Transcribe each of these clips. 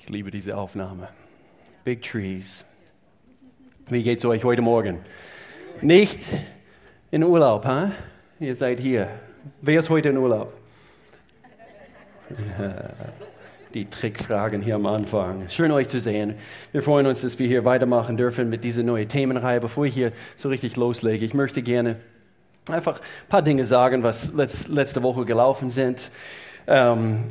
Ich liebe diese Aufnahme. Big Trees. Wie geht's euch heute Morgen? Nicht in Urlaub, ha? Ihr seid hier. Wer ist heute in Urlaub? Die Trickfragen hier am Anfang. Schön euch zu sehen. Wir freuen uns, dass wir hier weitermachen dürfen mit dieser neuen Themenreihe. Bevor ich hier so richtig loslege, ich möchte gerne einfach ein paar Dinge sagen, was letzte Woche gelaufen sind. Ähm,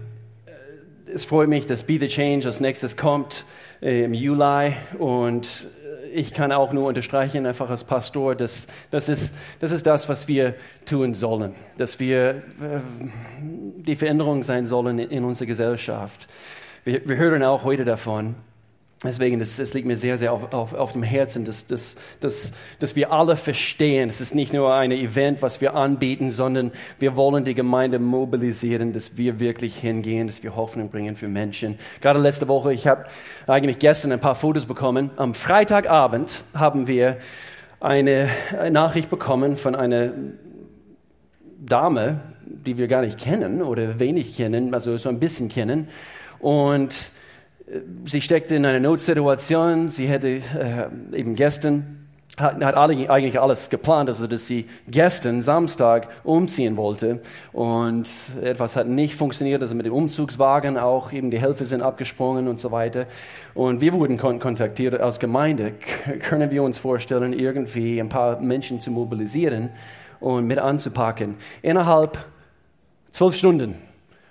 es freut mich, dass Be the Change als nächstes kommt äh, im Juli. Und ich kann auch nur unterstreichen, einfach als Pastor, dass das ist, das ist das, was wir tun sollen, dass wir äh, die Veränderung sein sollen in unserer Gesellschaft. Wir, wir hören auch heute davon, Deswegen, das, das, liegt mir sehr, sehr auf, auf, auf dem Herzen, dass, dass, dass, dass wir alle verstehen, es ist nicht nur ein Event, was wir anbieten, sondern wir wollen die Gemeinde mobilisieren, dass wir wirklich hingehen, dass wir Hoffnung bringen für Menschen. Gerade letzte Woche, ich habe eigentlich gestern ein paar Fotos bekommen. Am Freitagabend haben wir eine Nachricht bekommen von einer Dame, die wir gar nicht kennen oder wenig kennen, also so ein bisschen kennen. Und sie steckte in einer Notsituation. Sie hätte äh, eben gestern, hat, hat eigentlich alles geplant, also dass sie gestern, Samstag, umziehen wollte. Und etwas hat nicht funktioniert, also mit dem Umzugswagen auch, eben die Helfer sind abgesprungen und so weiter. Und wir wurden kon kontaktiert als Gemeinde. Können wir uns vorstellen, irgendwie ein paar Menschen zu mobilisieren und mit anzupacken? Innerhalb zwölf Stunden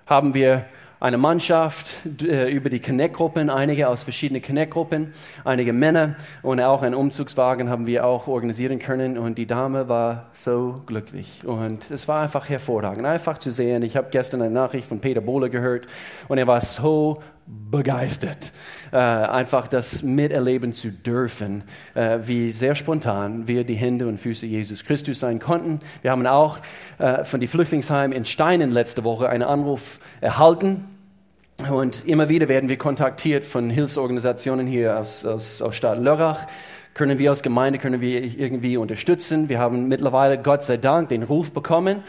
haben wir eine Mannschaft äh, über die Connect-Gruppen, einige aus verschiedenen Connect-Gruppen, einige Männer. Und auch einen Umzugswagen haben wir auch organisieren können. Und die Dame war so glücklich. Und es war einfach hervorragend, einfach zu sehen. Ich habe gestern eine Nachricht von Peter Bohle gehört. Und er war so begeistert, äh, einfach das miterleben zu dürfen, äh, wie sehr spontan wir die Hände und Füße Jesus Christus sein konnten. Wir haben auch äh, von die Flüchtlingsheim in Steinen letzte Woche einen Anruf erhalten. Und immer wieder werden wir kontaktiert von Hilfsorganisationen hier aus, aus, aus Stadt Lörrach. Können wir als Gemeinde, können wir irgendwie unterstützen? Wir haben mittlerweile, Gott sei Dank, den Ruf bekommen,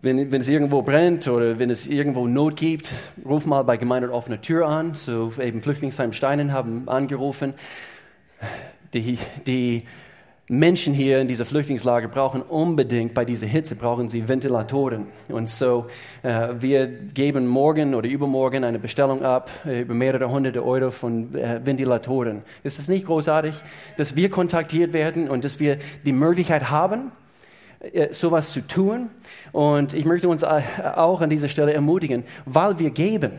wenn, wenn es irgendwo brennt oder wenn es irgendwo Not gibt, ruf mal bei Gemeinde offene Tür an. So eben Flüchtlingsheim Steinen haben angerufen. Die, die Menschen hier in dieser Flüchtlingslager brauchen unbedingt, bei dieser Hitze brauchen sie Ventilatoren. Und so, äh, wir geben morgen oder übermorgen eine Bestellung ab äh, über mehrere hunderte Euro von äh, Ventilatoren. Ist es nicht großartig, dass wir kontaktiert werden und dass wir die Möglichkeit haben, sowas zu tun. Und ich möchte uns äh, auch an dieser Stelle ermutigen, weil wir geben.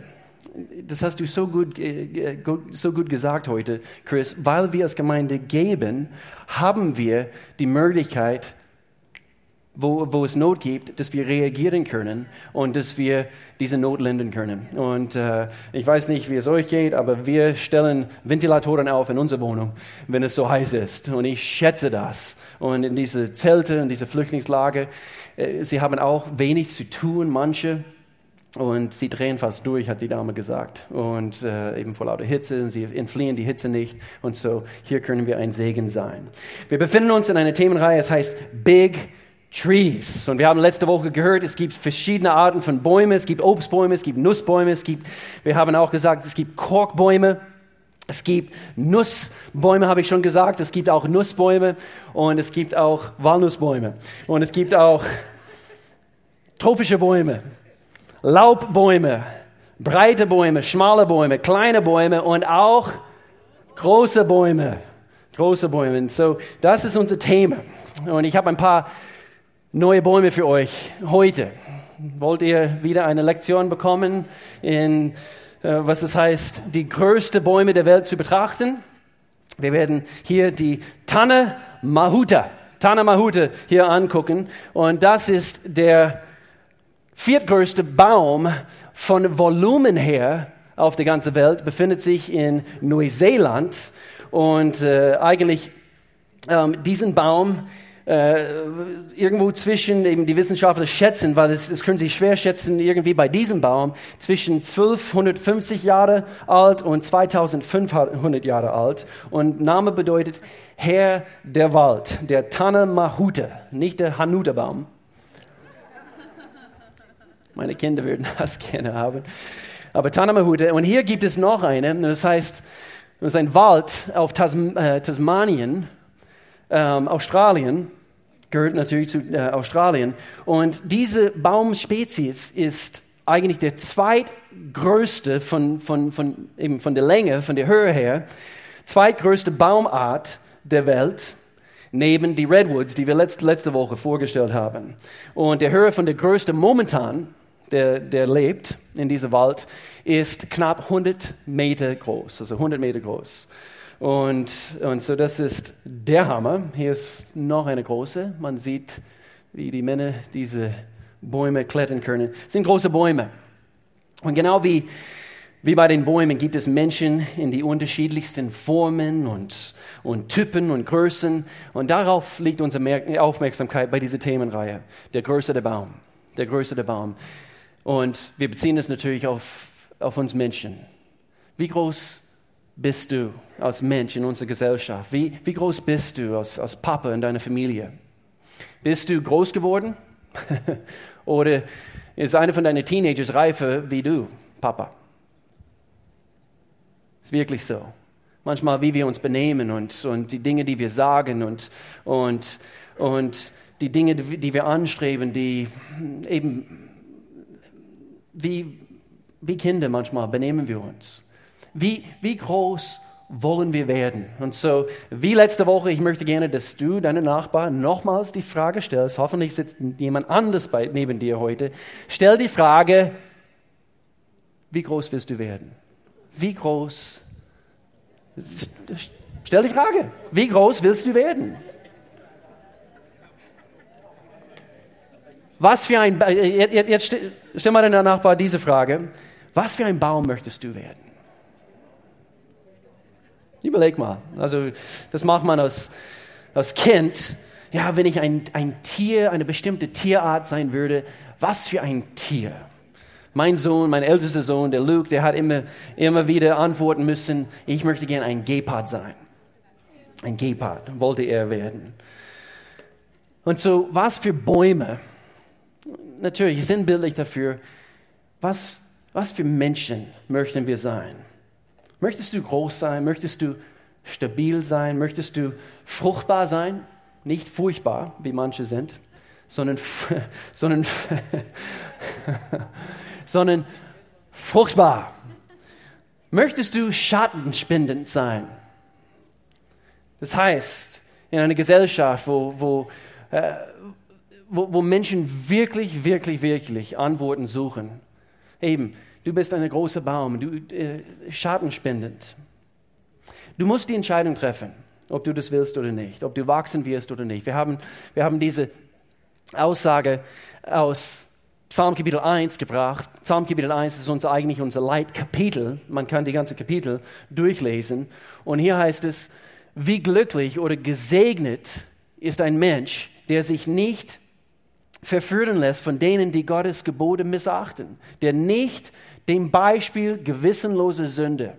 Das hast du so gut, äh, so gut gesagt heute, Chris. Weil wir als Gemeinde geben, haben wir die Möglichkeit, wo, wo es Not gibt, dass wir reagieren können und dass wir diese Not lindern können. Und äh, ich weiß nicht, wie es euch geht, aber wir stellen Ventilatoren auf in unserer Wohnung, wenn es so heiß ist. Und ich schätze das. Und in diese Zelte, in diese Flüchtlingslager, äh, sie haben auch wenig zu tun, manche. Und sie drehen fast durch, hat die Dame gesagt. Und äh, eben vor lauter Hitze, sie entfliehen die Hitze nicht. Und so, hier können wir ein Segen sein. Wir befinden uns in einer Themenreihe, es heißt Big Trees. Und wir haben letzte Woche gehört, es gibt verschiedene Arten von Bäumen. Es gibt Obstbäume, es gibt Nussbäume, es gibt, wir haben auch gesagt, es gibt Korkbäume. Es gibt Nussbäume, habe ich schon gesagt. Es gibt auch Nussbäume und es gibt auch Walnussbäume. Und es gibt auch tropische Bäume, Laubbäume, breite Bäume, schmale Bäume, kleine Bäume und auch große Bäume. Große Bäume. Und so, das ist unser Thema. Und ich habe ein paar neue Bäume für euch heute. Wollt ihr wieder eine Lektion bekommen in, äh, was es heißt, die größte Bäume der Welt zu betrachten? Wir werden hier die Tanne Mahuta, Tanne Mahuta hier angucken. Und das ist der viertgrößte Baum von Volumen her auf der ganzen Welt, befindet sich in Neuseeland. Und äh, eigentlich ähm, diesen Baum äh, irgendwo zwischen, eben die Wissenschaftler schätzen, weil es, das können sie schwer schätzen, irgendwie bei diesem Baum, zwischen 1250 Jahre alt und 2500 Jahre alt. Und Name bedeutet Herr der Wald, der Tanne Mahute, nicht der Hanuta-Baum. Meine Kinder würden das gerne haben. Aber Tanamahute, und hier gibt es noch eine, das heißt, das ist ein Wald auf äh, Tasmanien, ähm, Australien, gehört natürlich zu äh, Australien. Und diese Baumspezies ist eigentlich der zweitgrößte von, von, von, eben von der Länge, von der Höhe her, zweitgrößte Baumart der Welt, neben die Redwoods, die wir letzte, letzte Woche vorgestellt haben. Und der Höhe von der größte momentan, der, der lebt in diesem Wald, ist knapp 100 Meter groß, also 100 Meter groß. Und, und so, das ist der Hammer. Hier ist noch eine große. Man sieht, wie die Männer diese Bäume klettern können. Das sind große Bäume. Und genau wie, wie bei den Bäumen gibt es Menschen in die unterschiedlichsten Formen und, und Typen und Größen. Und darauf liegt unsere Aufmerksamkeit bei dieser Themenreihe. Der Größe der Baum. Der Größe der Baum. Und wir beziehen es natürlich auf, auf uns Menschen. Wie groß bist du als Mensch in unserer Gesellschaft? Wie, wie groß bist du als, als Papa in deiner Familie? Bist du groß geworden? Oder ist einer von deinen Teenagers reifer wie du, Papa? Ist wirklich so. Manchmal, wie wir uns benehmen und, und die Dinge, die wir sagen und, und, und die Dinge, die wir anstreben, die eben wie, wie Kinder manchmal benehmen wir uns. Wie, wie groß wollen wir werden? Und so, wie letzte Woche, ich möchte gerne, dass du deinen Nachbarn nochmals die Frage stellst. Hoffentlich sitzt jemand anders bei, neben dir heute. Stell die Frage, wie groß willst du werden? Wie groß? Stell die Frage, wie groß willst du werden? Was für ein, jetzt stell mal deinem Nachbar diese Frage. Was für ein Baum möchtest du werden? Überleg mal. Also, das macht man als, als Kind. Ja, wenn ich ein, ein Tier, eine bestimmte Tierart sein würde, was für ein Tier? Mein Sohn, mein ältester Sohn, der Luke, der hat immer, immer wieder antworten müssen, ich möchte gerne ein Gepard sein. Ein Gepard wollte er werden. Und so, was für Bäume? Natürlich sinnbildlich dafür, was, was für Menschen möchten wir sein? Möchtest du groß sein? Möchtest du stabil sein? Möchtest du fruchtbar sein? Nicht furchtbar, wie manche sind, sondern, sondern, sondern fruchtbar. Möchtest du schattenspendend sein? Das heißt, in einer Gesellschaft, wo, wo, äh, wo, wo Menschen wirklich, wirklich, wirklich Antworten suchen, eben, Du bist ein großer Baum, du äh, schadenspendend. Du musst die Entscheidung treffen, ob du das willst oder nicht, ob du wachsen wirst oder nicht. Wir haben, wir haben diese Aussage aus Psalm Kapitel 1 gebracht. Psalm Kapitel 1 ist uns eigentlich unser Leitkapitel. Man kann die ganze Kapitel durchlesen. Und hier heißt es, wie glücklich oder gesegnet ist ein Mensch, der sich nicht verführen lässt von denen, die Gottes Gebote missachten, der nicht dem Beispiel gewissenloser Sünde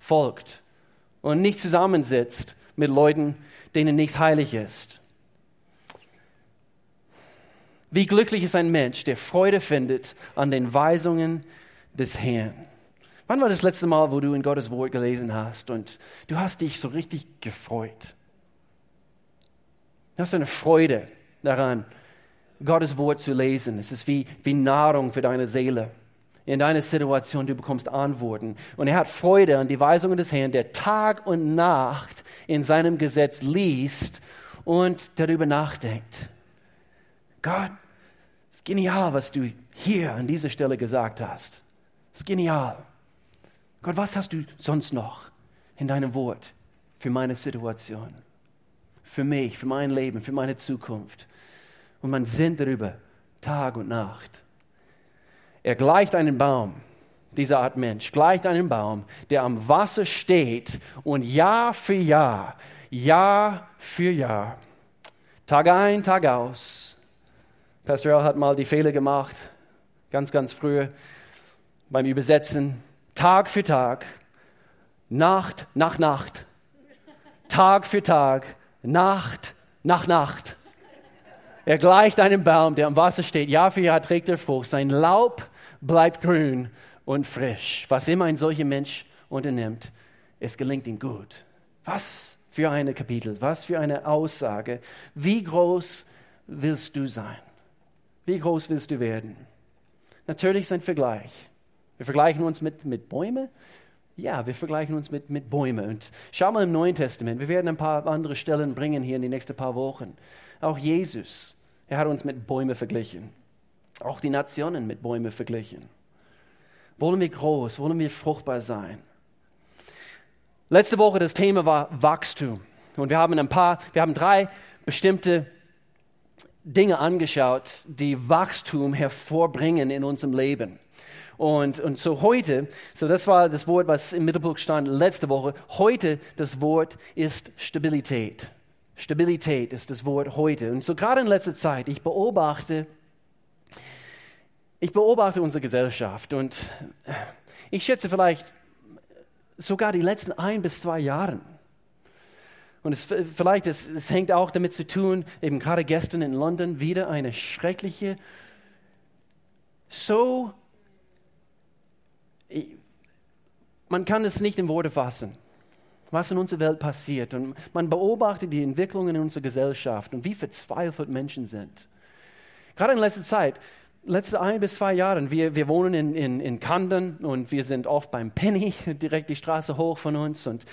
folgt und nicht zusammensitzt mit Leuten, denen nichts heilig ist. Wie glücklich ist ein Mensch, der Freude findet an den Weisungen des Herrn. Wann war das letzte Mal, wo du in Gottes Wort gelesen hast und du hast dich so richtig gefreut? Du hast eine Freude daran, Gottes Wort zu lesen. Es ist wie, wie Nahrung für deine Seele in deiner Situation, du bekommst Antworten. Und er hat Freude an die Weisungen des Herrn, der Tag und Nacht in seinem Gesetz liest und darüber nachdenkt. Gott, ist genial, was du hier an dieser Stelle gesagt hast. Ist genial. Gott, was hast du sonst noch in deinem Wort für meine Situation? Für mich, für mein Leben, für meine Zukunft. Und man sinnt darüber Tag und Nacht. Er gleicht einem Baum, diese Art Mensch, gleicht einem Baum, der am Wasser steht und Jahr für Jahr, Jahr für Jahr, Tag ein, Tag aus. Pastor Al hat mal die Fehler gemacht, ganz, ganz früh beim Übersetzen. Tag für Tag, Nacht nach Nacht, Tag für Tag, Nacht nach Nacht. Er gleicht einem Baum, der am Wasser steht. Jahr für Jahr trägt er Frucht. Sein Laub bleibt grün und frisch. Was immer ein solcher Mensch unternimmt, es gelingt ihm gut. Was für eine Kapitel, was für eine Aussage. Wie groß willst du sein? Wie groß willst du werden? Natürlich ist ein Vergleich. Wir vergleichen uns mit, mit Bäumen. Ja, wir vergleichen uns mit, mit Bäumen. Und schau mal im Neuen Testament. Wir werden ein paar andere Stellen bringen hier in die nächsten paar Wochen. Auch Jesus, er hat uns mit Bäumen verglichen. Auch die Nationen mit Bäumen verglichen. Wollen wir groß, wollen wir fruchtbar sein? Letzte Woche das Thema war Wachstum. Und wir haben ein paar, wir haben drei bestimmte Dinge angeschaut, die Wachstum hervorbringen in unserem Leben. Und, und so heute, so das war das Wort, was im Mittelpunkt stand letzte Woche. Heute das Wort ist Stabilität. Stabilität ist das Wort heute. Und so gerade in letzter Zeit, ich beobachte, ich beobachte unsere Gesellschaft und ich schätze vielleicht sogar die letzten ein bis zwei Jahre. Und es, vielleicht, es, es hängt auch damit zu tun, eben gerade gestern in London wieder eine schreckliche, so, man kann es nicht in Worte fassen, was in unserer Welt passiert. Und man beobachtet die Entwicklungen in unserer Gesellschaft und wie verzweifelt Menschen sind. Gerade in letzter Zeit, letzte ein bis zwei Jahre, wir, wir wohnen in, in, in Camden und wir sind oft beim Penny, direkt die Straße hoch von uns. Und,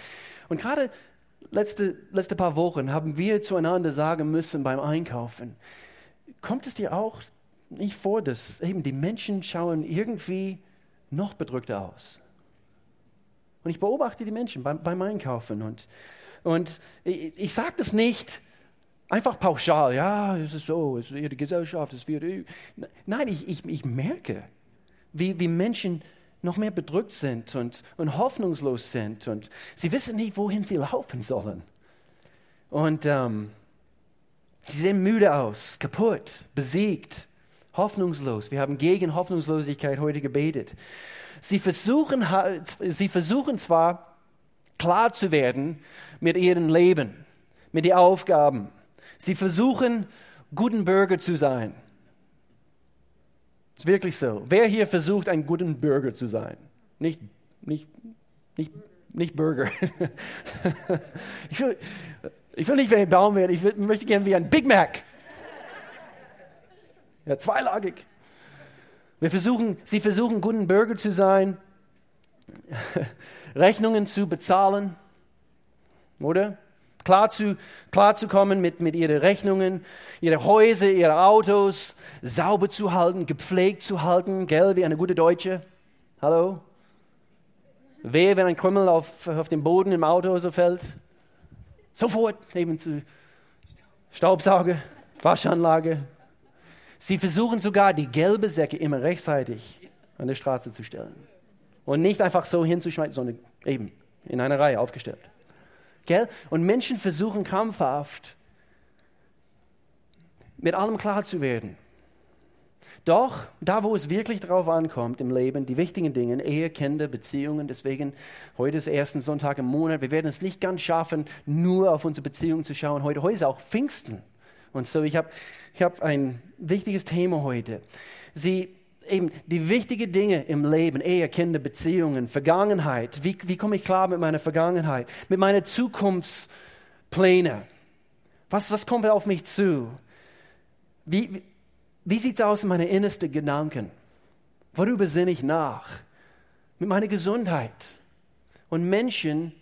und gerade letzte, letzte paar Wochen haben wir zueinander sagen müssen beim Einkaufen, kommt es dir auch nicht vor, dass eben die Menschen schauen irgendwie noch bedrückter aus? Und ich beobachte die Menschen beim, beim Einkaufen und, und ich, ich sage das nicht, Einfach pauschal, ja, es ist so, es ist die Gesellschaft, es wird. Nein, ich, ich, ich merke, wie, wie Menschen noch mehr bedrückt sind und, und hoffnungslos sind und sie wissen nicht, wohin sie laufen sollen. Und ähm, sie sehen müde aus, kaputt, besiegt, hoffnungslos. Wir haben gegen Hoffnungslosigkeit heute gebetet. Sie versuchen, sie versuchen zwar klar zu werden mit ihrem Leben, mit den Aufgaben, Sie versuchen, guten Bürger zu sein. Ist wirklich so. Wer hier versucht, ein guter Bürger zu sein? Nicht, nicht, nicht, nicht Bürger. ich, will, ich will nicht wie ein Baum werden, ich will, möchte gerne wie ein Big Mac. Ja, zweilagig. Wir versuchen, sie versuchen, guten Bürger zu sein, Rechnungen zu bezahlen, oder? Klar zu, klar zu kommen mit, mit ihren Rechnungen, ihre Häuser, ihre Autos sauber zu halten, gepflegt zu halten, gell, wie eine gute Deutsche. Hallo? Wehe, wenn ein Krümmel auf, auf den Boden im Auto so fällt. Sofort eben zu Staubsauger, Waschanlage. Sie versuchen sogar, die gelbe Säcke immer rechtzeitig an der Straße zu stellen. Und nicht einfach so hinzuschmeißen, sondern eben in einer Reihe aufgestellt. Gell? Und Menschen versuchen krampfhaft, mit allem klar zu werden. Doch, da wo es wirklich drauf ankommt im Leben, die wichtigen Dinge, Ehe, Kinder, Beziehungen, deswegen heute ist ersten Sonntag im Monat, wir werden es nicht ganz schaffen, nur auf unsere Beziehungen zu schauen. Heute, heute ist auch Pfingsten. Und so, ich habe ich hab ein wichtiges Thema heute. Sie eben die wichtigen Dinge im Leben, Ehe, Kinder, Beziehungen, Vergangenheit. Wie, wie komme ich klar mit meiner Vergangenheit? Mit meinen Zukunftsplänen? Was, was kommt auf mich zu? Wie, wie, wie sieht es aus in meinen innersten Gedanken? Worüber sinne ich nach? Mit meiner Gesundheit. Und Menschen,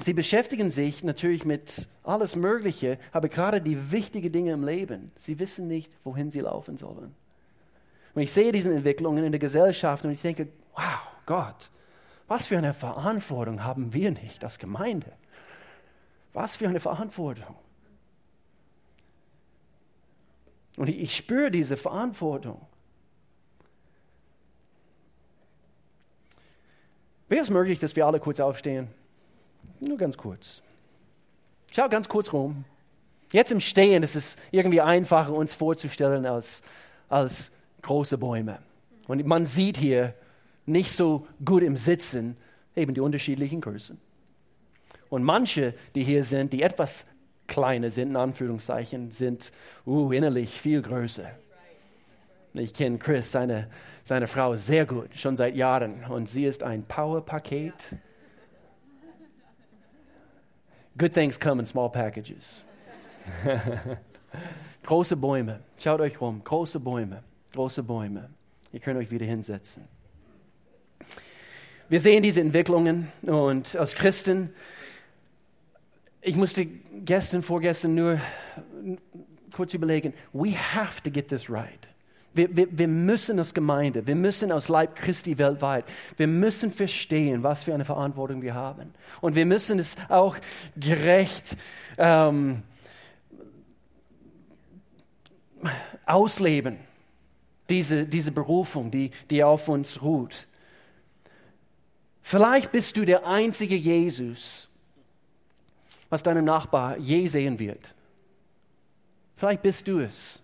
sie beschäftigen sich natürlich mit alles Mögliche, aber gerade die wichtigen Dinge im Leben, sie wissen nicht, wohin sie laufen sollen. Und ich sehe diese Entwicklungen in der Gesellschaft und ich denke, wow, Gott, was für eine Verantwortung haben wir nicht als Gemeinde? Was für eine Verantwortung. Und ich spüre diese Verantwortung. Wäre es möglich, dass wir alle kurz aufstehen? Nur ganz kurz. Schau ganz kurz rum. Jetzt im Stehen ist es irgendwie einfacher, uns vorzustellen als, als große Bäume. Und man sieht hier nicht so gut im Sitzen eben die unterschiedlichen Größen. Und manche, die hier sind, die etwas kleiner sind, in Anführungszeichen, sind uh, innerlich viel größer. Ich kenne Chris, seine, seine Frau, sehr gut, schon seit Jahren. Und sie ist ein Power-Paket. Good things come in small packages. große Bäume. Schaut euch rum. Große Bäume. Große Bäume. Ihr könnt euch wieder hinsetzen. Wir sehen diese Entwicklungen und als Christen, ich musste gestern, vorgestern nur kurz überlegen, we have to get this right. Wir, wir, wir, müssen als Gemeinde, wir müssen als Leib Christi weltweit, wir müssen verstehen, was für eine Verantwortung wir haben. Und wir müssen es auch gerecht ähm, ausleben, diese, diese Berufung, die, die auf uns ruht. Vielleicht bist du der einzige Jesus, was deinem Nachbar je sehen wird. Vielleicht bist du es.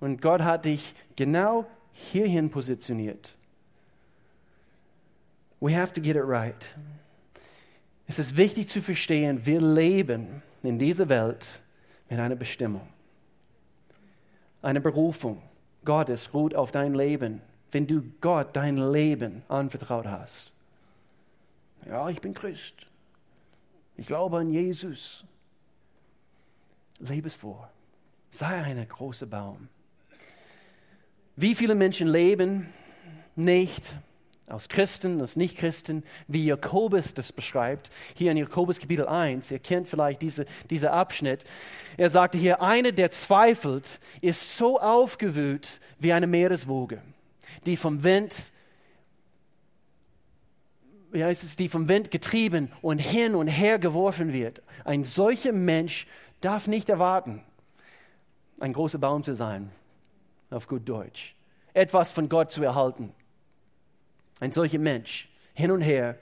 Und Gott hat dich genau hierhin positioniert. We have to get it right. Es ist wichtig zu verstehen, wir leben in dieser Welt mit einer Bestimmung, eine Berufung. Gottes ruht auf dein Leben, wenn du Gott dein Leben anvertraut hast. Ja, ich bin Christ. Ich glaube an Jesus. Lebe es vor. Sei ein großer Baum. Wie viele Menschen leben nicht aus Christen, aus Nichtchristen, wie Jakobus das beschreibt, hier in Jakobus Kapitel 1, ihr kennt vielleicht diese, diesen Abschnitt. Er sagte hier, einer, der zweifelt, ist so aufgewühlt wie eine Meereswoge, die vom Wind, ja, es die vom Wind getrieben und hin und her geworfen wird. Ein solcher Mensch darf nicht erwarten, ein großer Baum zu sein auf gut Deutsch, etwas von Gott zu erhalten. Ein solcher Mensch, hin und her.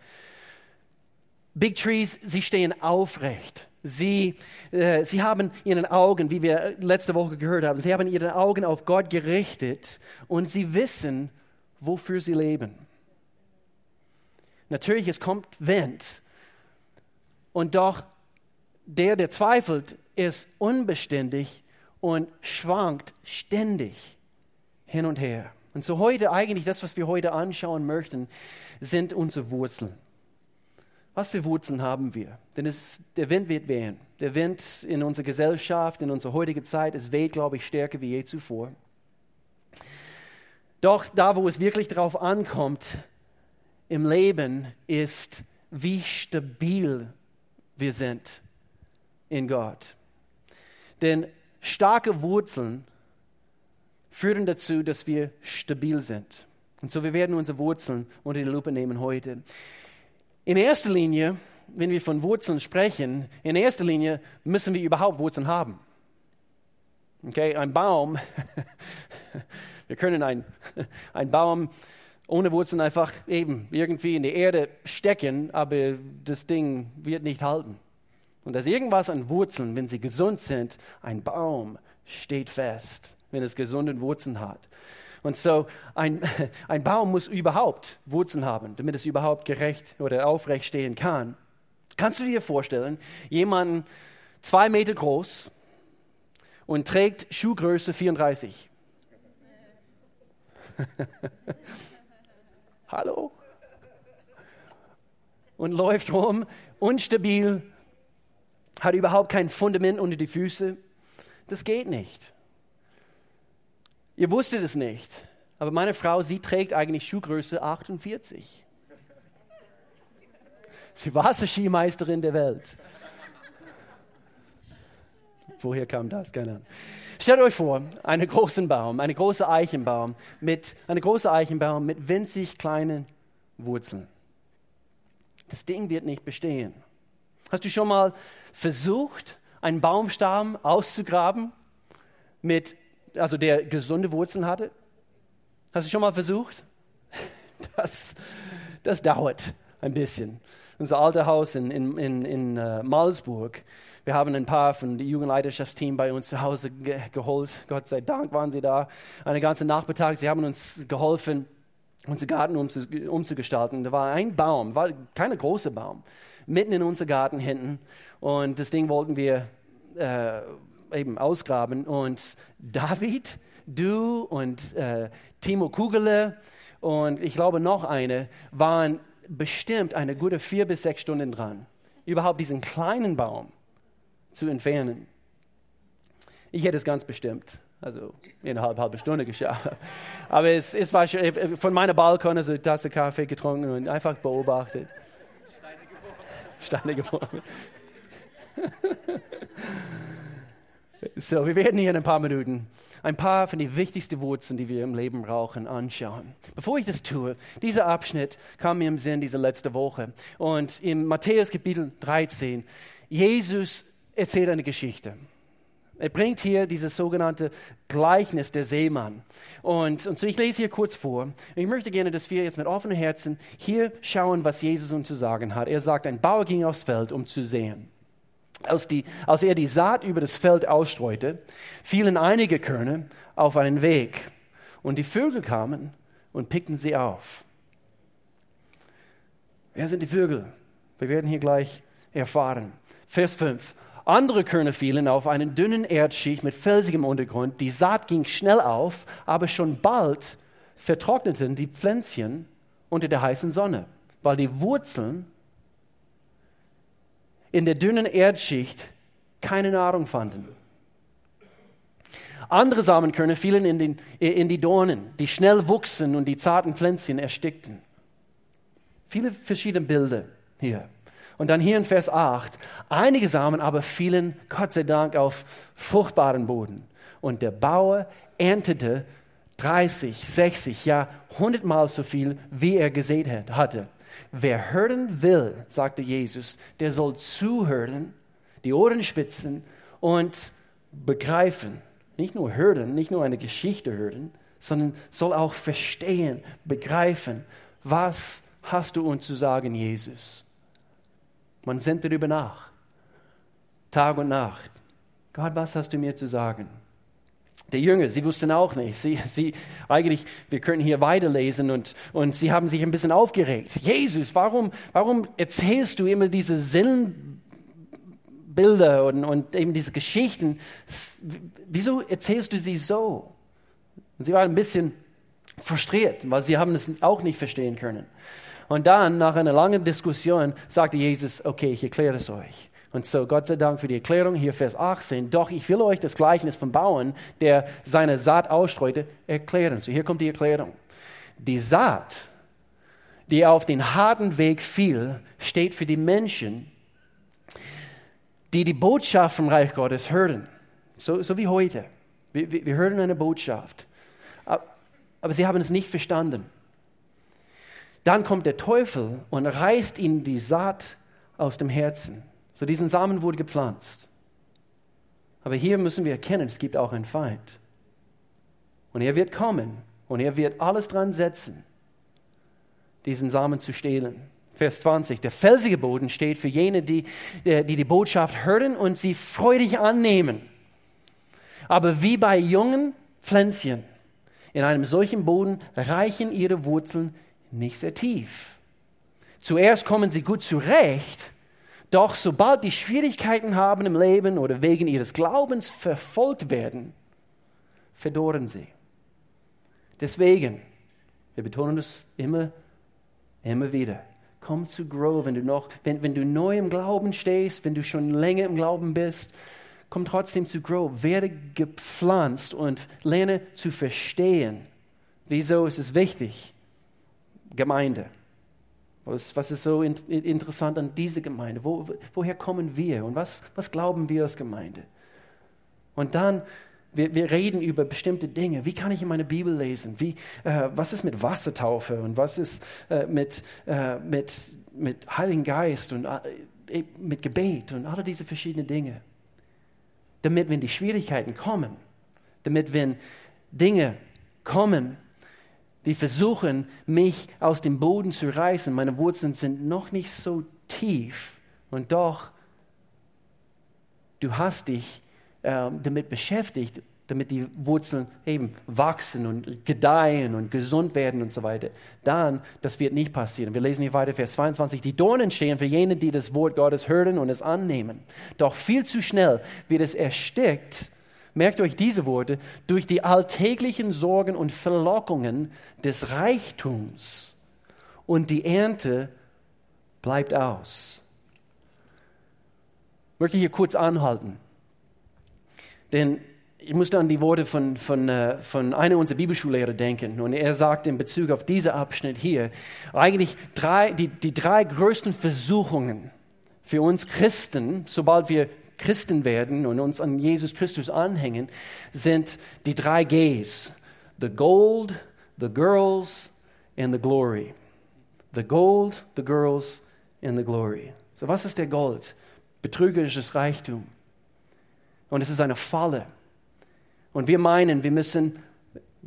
Big Trees, sie stehen aufrecht. Sie, äh, sie haben ihre Augen, wie wir letzte Woche gehört haben, sie haben ihre Augen auf Gott gerichtet und sie wissen, wofür sie leben. Natürlich, es kommt Wind. Und doch, der, der zweifelt, ist unbeständig und schwankt ständig hin und her. Und so heute eigentlich, das, was wir heute anschauen möchten, sind unsere Wurzeln. Was für Wurzeln haben wir? Denn es, der Wind wird wehen. Der Wind in unserer Gesellschaft, in unserer heutigen Zeit, es weht, glaube ich, stärker wie je zuvor. Doch da, wo es wirklich darauf ankommt, im Leben ist, wie stabil wir sind in Gott. Denn starke Wurzeln führen dazu, dass wir stabil sind. Und so wir werden unsere Wurzeln unter die Lupe nehmen heute. In erster Linie, wenn wir von Wurzeln sprechen, in erster Linie müssen wir überhaupt Wurzeln haben. Okay, ein Baum, wir können ein, ein Baum ohne Wurzeln einfach eben irgendwie in die Erde stecken, aber das Ding wird nicht halten. Und dass irgendwas an Wurzeln, wenn sie gesund sind, ein Baum steht fest wenn es gesunde Wurzeln hat. Und so ein, ein Baum muss überhaupt Wurzeln haben, damit es überhaupt gerecht oder aufrecht stehen kann. Kannst du dir vorstellen, jemanden zwei Meter groß und trägt Schuhgröße 34? Hallo? Und läuft rum, unstabil, hat überhaupt kein Fundament unter die Füße. Das geht nicht. Ihr wusstet es nicht, aber meine Frau, sie trägt eigentlich Schuhgröße 48. Die Wasserskimeisterin der Welt. Woher kam das? Keine Ahnung. Stellt euch vor, einen großen Baum, eine große Eichenbaum mit, eine große Eichenbaum mit winzig kleinen Wurzeln. Das Ding wird nicht bestehen. Hast du schon mal versucht, einen Baumstamm auszugraben mit also der gesunde Wurzeln hatte? Hast du schon mal versucht? Das, das dauert ein bisschen. Unser altes Haus in, in, in, in uh, Malsburg, wir haben ein paar von dem Jugendleiterschaftsteam bei uns zu Hause ge geholt. Gott sei Dank waren sie da. Eine ganze Nachmittag. Sie haben uns geholfen, unseren Garten umzu, umzugestalten. Da war ein Baum, war kein großer Baum, mitten in unserem Garten hinten. Und das Ding wollten wir äh, eben ausgraben. Und David, du und äh, Timo Kugele und ich glaube noch eine waren bestimmt eine gute vier bis sechs Stunden dran, überhaupt diesen kleinen Baum zu entfernen. Ich hätte es ganz bestimmt, also innerhalb einer halben Stunde geschafft. Aber es, es war schon, äh, von meiner Balkon also eine Tasse Kaffee getrunken und einfach beobachtet. Steine geworfen. So, wir werden hier in ein paar Minuten ein paar von den wichtigsten Wurzeln, die wir im Leben brauchen, anschauen. Bevor ich das tue, dieser Abschnitt kam mir im Sinn diese letzte Woche. Und in Matthäus Kapitel 13, Jesus erzählt eine Geschichte. Er bringt hier dieses sogenannte Gleichnis der Seemann. Und, und so, ich lese hier kurz vor. Ich möchte gerne, dass wir jetzt mit offenen Herzen hier schauen, was Jesus uns zu sagen hat. Er sagt, ein Bauer ging aufs Feld, um zu sehen. Als, die, als er die Saat über das Feld ausstreute, fielen einige Körner auf einen Weg. Und die Vögel kamen und pickten sie auf. Wer sind die Vögel? Wir werden hier gleich erfahren. Vers 5. Andere Körner fielen auf einen dünnen Erdschicht mit felsigem Untergrund. Die Saat ging schnell auf, aber schon bald vertrockneten die Pflänzchen unter der heißen Sonne, weil die Wurzeln in der dünnen Erdschicht keine Nahrung fanden. Andere Samenkörner fielen in, den, in, die Dornen, die schnell wuchsen und die zarten Pflänzchen erstickten. Viele verschiedene Bilder hier. Und dann hier in Vers 8, einige Samen aber fielen, Gott sei Dank, auf fruchtbaren Boden. Und der Bauer erntete 30, 60, ja 100 Mal so viel, wie er gesät hatte. Wer hören will, sagte Jesus, der soll zuhören, die Ohren spitzen und begreifen. Nicht nur hören, nicht nur eine Geschichte hören, sondern soll auch verstehen, begreifen, was hast du uns zu sagen, Jesus? Man sinnt darüber nach. Tag und Nacht. Gott, was hast du mir zu sagen? Der Jünger, sie wussten auch nicht. Sie, sie, eigentlich, wir können hier weiterlesen und, und sie haben sich ein bisschen aufgeregt. Jesus, warum, warum erzählst du immer diese Sinnbilder und, und eben diese Geschichten? Wieso erzählst du sie so? Und sie waren ein bisschen frustriert, weil sie haben es auch nicht verstehen können. Und dann, nach einer langen Diskussion, sagte Jesus, okay, ich erkläre es euch. Und so, Gott sei Dank für die Erklärung, hier Vers 18. Doch ich will euch das Gleichnis vom Bauern, der seine Saat ausstreute, erklären. So, hier kommt die Erklärung. Die Saat, die auf den harten Weg fiel, steht für die Menschen, die die Botschaft vom Reich Gottes hören. So, so wie heute. Wir, wir, wir hören eine Botschaft. Aber sie haben es nicht verstanden. Dann kommt der Teufel und reißt ihnen die Saat aus dem Herzen. So diesen Samen wurde gepflanzt. Aber hier müssen wir erkennen, es gibt auch einen Feind. Und er wird kommen und er wird alles dran setzen, diesen Samen zu stehlen. Vers 20. Der felsige Boden steht für jene, die, die die Botschaft hören und sie freudig annehmen. Aber wie bei jungen Pflänzchen in einem solchen Boden reichen ihre Wurzeln nicht sehr tief. Zuerst kommen sie gut zurecht, doch sobald die Schwierigkeiten haben im Leben oder wegen ihres Glaubens verfolgt werden, verdorren sie. Deswegen, wir betonen das immer, immer wieder. Komm zu Grow, wenn du noch, wenn, wenn du neu im Glauben stehst, wenn du schon länger im Glauben bist, komm trotzdem zu Grow. Werde gepflanzt und lerne zu verstehen. Wieso ist es wichtig? Gemeinde. Was, ist so in, interessant an dieser Gemeinde? Wo, woher kommen wir und was, was glauben wir als Gemeinde? Und dann, wir, wir reden über bestimmte Dinge. Wie kann ich in meine Bibel lesen? Wie, äh, was ist mit Wassertaufe und was ist äh, mit, äh, mit, mit Heiligen Geist und äh, mit Gebet und alle diese verschiedenen Dinge? Damit, wenn die Schwierigkeiten kommen, damit, wenn Dinge kommen, die versuchen, mich aus dem Boden zu reißen. Meine Wurzeln sind noch nicht so tief und doch, du hast dich äh, damit beschäftigt, damit die Wurzeln eben wachsen und gedeihen und gesund werden und so weiter. Dann, das wird nicht passieren. Wir lesen hier weiter, Vers 22. Die Dornen stehen für jene, die das Wort Gottes hören und es annehmen. Doch viel zu schnell wird es erstickt merkt euch diese Worte, durch die alltäglichen Sorgen und Verlockungen des Reichtums und die Ernte bleibt aus. Ich möchte hier kurz anhalten, denn ich musste an die Worte von, von, äh, von einer unserer Bibelschullehrer denken. Und er sagt in Bezug auf diesen Abschnitt hier, eigentlich drei, die, die drei größten Versuchungen für uns Christen, sobald wir Christen werden und uns an Jesus Christus anhängen, sind die drei Gs. The gold, the girls and the glory. The gold, the girls and the glory. So was ist der Gold? Betrügerisches Reichtum. Und es ist eine Falle. Und wir meinen, wir müssen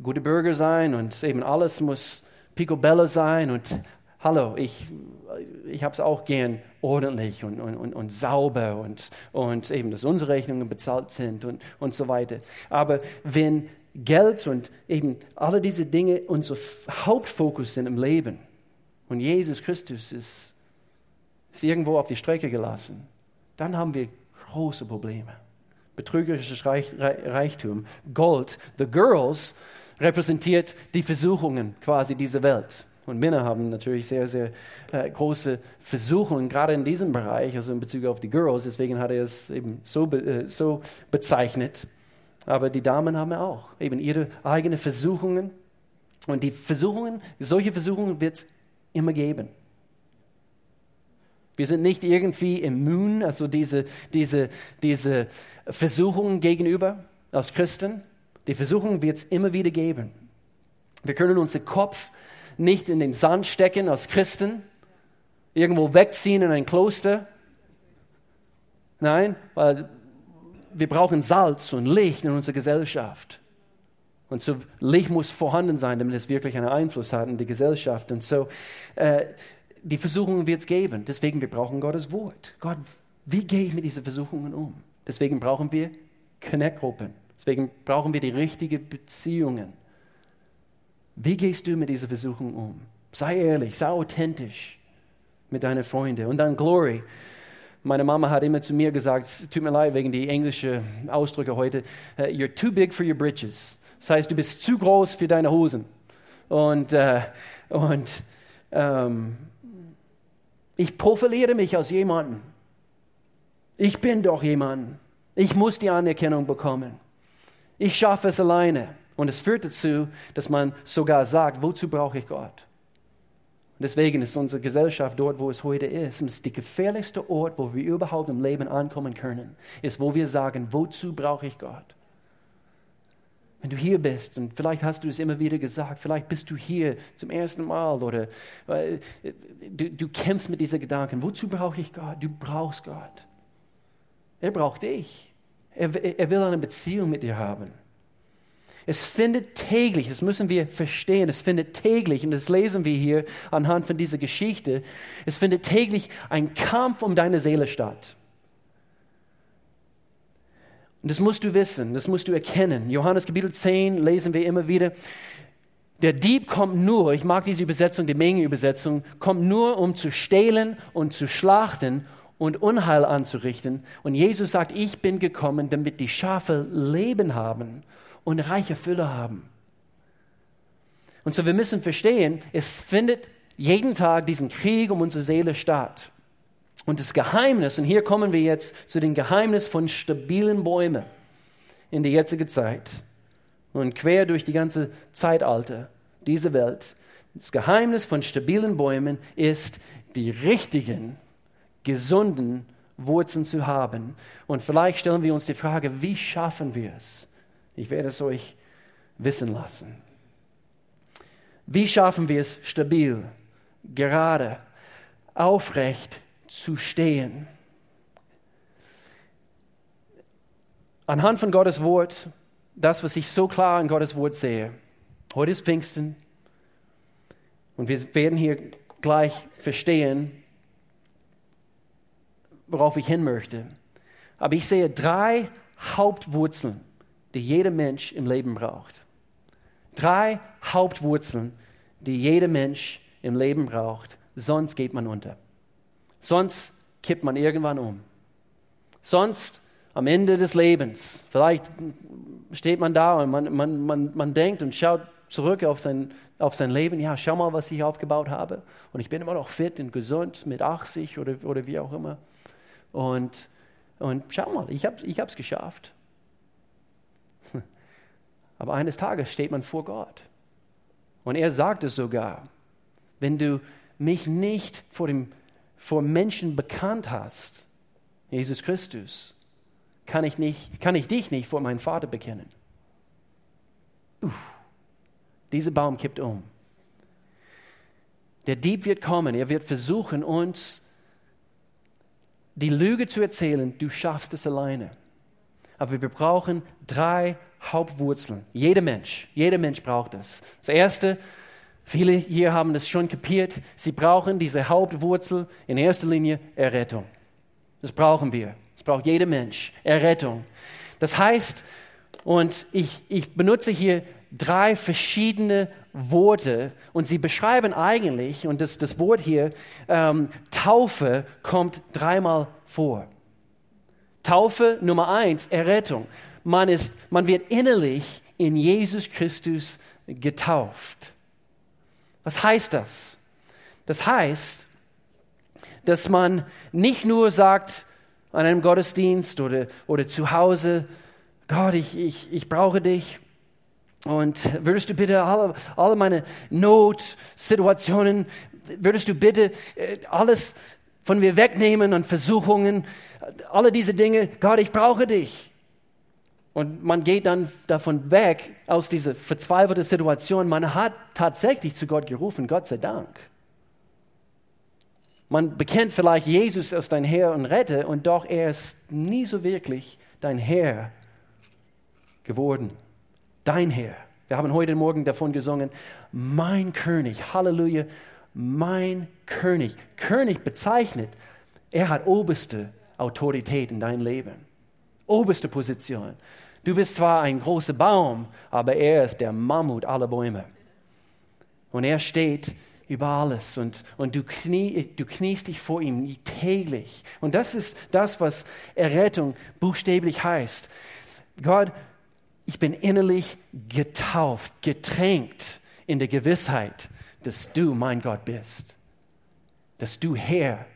gute Bürger sein und eben alles muss picobello sein und hallo, ich, ich habe es auch gern ordentlich und, und, und, sauber und, und eben, dass unsere Rechnungen bezahlt sind und, und so weiter. Aber wenn Geld und eben alle diese Dinge unser Hauptfokus sind im Leben und Jesus Christus ist, ist irgendwo auf die Strecke gelassen, dann haben wir große Probleme betrügerisches Reich, Reichtum. Gold, the girls, repräsentiert die Versuchungen quasi dieser Welt. Und Männer haben natürlich sehr, sehr äh, große Versuchungen, gerade in diesem Bereich, also in Bezug auf die Girls. Deswegen hat er es eben so, äh, so bezeichnet. Aber die Damen haben auch eben ihre eigenen Versuchungen. Und die Versuchungen, solche Versuchungen wird es immer geben. Wir sind nicht irgendwie immun, also diese, diese, diese Versuchungen gegenüber als Christen. Die Versuchung wird es immer wieder geben. Wir können unseren Kopf nicht in den Sand stecken als Christen, irgendwo wegziehen in ein Kloster. Nein, weil wir brauchen Salz und Licht in unserer Gesellschaft. Und so Licht muss vorhanden sein, damit es wirklich einen Einfluss hat in die Gesellschaft. Und so äh, die Versuchungen wird es geben. Deswegen wir brauchen Gottes Wort. Gott, wie gehe ich mit diesen Versuchungen um? Deswegen brauchen wir Connect-Gruppen. Deswegen brauchen wir die richtigen Beziehungen. Wie gehst du mit dieser Versuchung um? Sei ehrlich, sei authentisch mit deinen Freunden. Und dann Glory. Meine Mama hat immer zu mir gesagt, es tut mir leid wegen die englischen Ausdrücke heute, uh, you're too big for your britches. Das heißt, du bist zu groß für deine Hosen. Und, uh, und um, ich profiliere mich als jemanden. Ich bin doch jemand. Ich muss die Anerkennung bekommen. Ich schaffe es alleine. Und es führt dazu, dass man sogar sagt, wozu brauche ich Gott? Deswegen ist unsere Gesellschaft dort, wo es heute ist. Und es ist der gefährlichste Ort, wo wir überhaupt im Leben ankommen können, ist, wo wir sagen, wozu brauche ich Gott? Wenn du hier bist, und vielleicht hast du es immer wieder gesagt, vielleicht bist du hier zum ersten Mal oder du, du kämpfst mit diesen Gedanken, wozu brauche ich Gott? Du brauchst Gott. Er braucht dich. Er, er will eine Beziehung mit dir haben. Es findet täglich, das müssen wir verstehen, es findet täglich, und das lesen wir hier anhand von dieser Geschichte, es findet täglich ein Kampf um deine Seele statt. Und das musst du wissen, das musst du erkennen. Johannes Kapitel 10 lesen wir immer wieder. Der Dieb kommt nur, ich mag diese Übersetzung, die Mengenübersetzung, kommt nur, um zu stehlen und zu schlachten und Unheil anzurichten. Und Jesus sagt, ich bin gekommen, damit die Schafe Leben haben und reiche Fülle haben. Und so wir müssen verstehen, es findet jeden Tag diesen Krieg um unsere Seele statt. Und das Geheimnis, und hier kommen wir jetzt zu dem Geheimnis von stabilen Bäumen in der jetzigen Zeit und quer durch die ganze Zeitalter dieser Welt. Das Geheimnis von stabilen Bäumen ist, die richtigen, gesunden Wurzeln zu haben. Und vielleicht stellen wir uns die Frage, wie schaffen wir es? Ich werde es euch wissen lassen. Wie schaffen wir es stabil, gerade, aufrecht zu stehen. Anhand von Gottes Wort, das, was ich so klar in Gottes Wort sehe. Heute ist Pfingsten und wir werden hier gleich verstehen, worauf ich hin möchte. Aber ich sehe drei Hauptwurzeln, die jeder Mensch im Leben braucht. Drei Hauptwurzeln, die jeder Mensch im Leben braucht, sonst geht man unter. Sonst kippt man irgendwann um. Sonst am Ende des Lebens. Vielleicht steht man da und man, man, man, man denkt und schaut zurück auf sein, auf sein Leben. Ja, schau mal, was ich aufgebaut habe. Und ich bin immer noch fit und gesund mit 80 oder, oder wie auch immer. Und, und schau mal, ich habe es geschafft. Aber eines Tages steht man vor Gott. Und er sagt es sogar, wenn du mich nicht vor, dem, vor Menschen bekannt hast, Jesus Christus, kann ich, nicht, kann ich dich nicht vor meinen Vater bekennen. Uff, dieser Baum kippt um. Der Dieb wird kommen, er wird versuchen, uns die Lüge zu erzählen, du schaffst es alleine. Aber wir brauchen drei Hauptwurzeln. Jeder Mensch, jeder Mensch braucht das. Das erste, viele hier haben das schon kapiert, sie brauchen diese Hauptwurzel in erster Linie Errettung. Das brauchen wir. Das braucht jeder Mensch. Errettung. Das heißt, und ich, ich benutze hier drei verschiedene Worte und sie beschreiben eigentlich, und das, das Wort hier, ähm, Taufe kommt dreimal vor. Taufe Nummer eins, Errettung. Man, ist, man wird innerlich in Jesus Christus getauft. Was heißt das? Das heißt, dass man nicht nur sagt an einem Gottesdienst oder, oder zu Hause, Gott, ich, ich, ich brauche dich. Und würdest du bitte alle, alle meine Notsituationen, würdest du bitte äh, alles von mir wegnehmen und Versuchungen, alle diese Dinge, Gott, ich brauche dich. Und man geht dann davon weg aus dieser verzweifelten Situation. Man hat tatsächlich zu Gott gerufen, Gott sei Dank. Man bekennt vielleicht Jesus als dein Herr und Retter und doch er ist nie so wirklich dein Herr geworden. Dein Herr. Wir haben heute Morgen davon gesungen, mein König, Halleluja, mein König. König bezeichnet, er hat oberste Autorität in dein Leben. Oberste Position. Du bist zwar ein großer Baum, aber er ist der Mammut aller Bäume. Und er steht über alles und, und du, knie, du kniest dich vor ihm täglich. Und das ist das, was Errettung buchstäblich heißt. Gott, ich bin innerlich getauft, getränkt in der Gewissheit, dass du mein Gott bist, dass du Herr